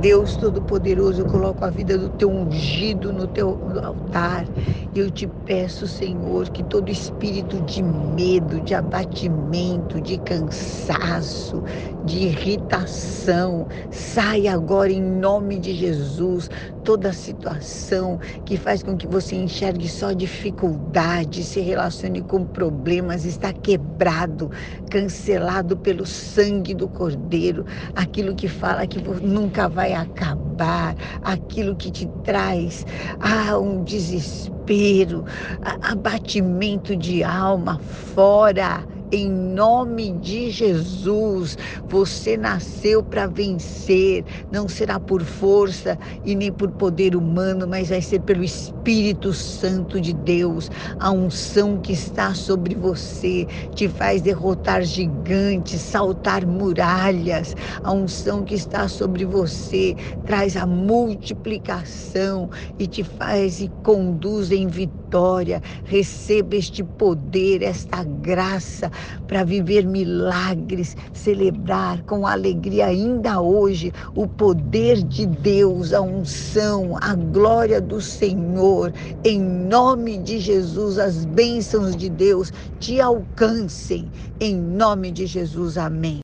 Deus Todo-Poderoso, eu coloco a vida do teu ungido no teu altar. Eu te peço, Senhor, que todo espírito de medo, de abatimento, de cansaço, de irritação, saia agora em nome de Jesus. Toda situação que faz com que você enxergue só dificuldade, se relacione com problemas, está quebrado, cancelado pelo sangue do Cordeiro. Aquilo que fala que nunca vai vai acabar, aquilo que te traz ah, um desespero, abatimento de alma, fora em nome de Jesus. Você nasceu para vencer, não será por força e nem por poder humano, mas vai ser pelo Espírito Santo de Deus. A unção que está sobre você te faz derrotar gigantes, saltar muralhas. A unção que está sobre você traz a multiplicação e te faz e conduz em vitória. Receba este poder, esta graça para viver milagres, celebrar com alegria ainda hoje o poder de Deus, a unção, a glória do Senhor. Em nome de Jesus, as bênçãos de Deus te alcancem. Em nome de Jesus, amém.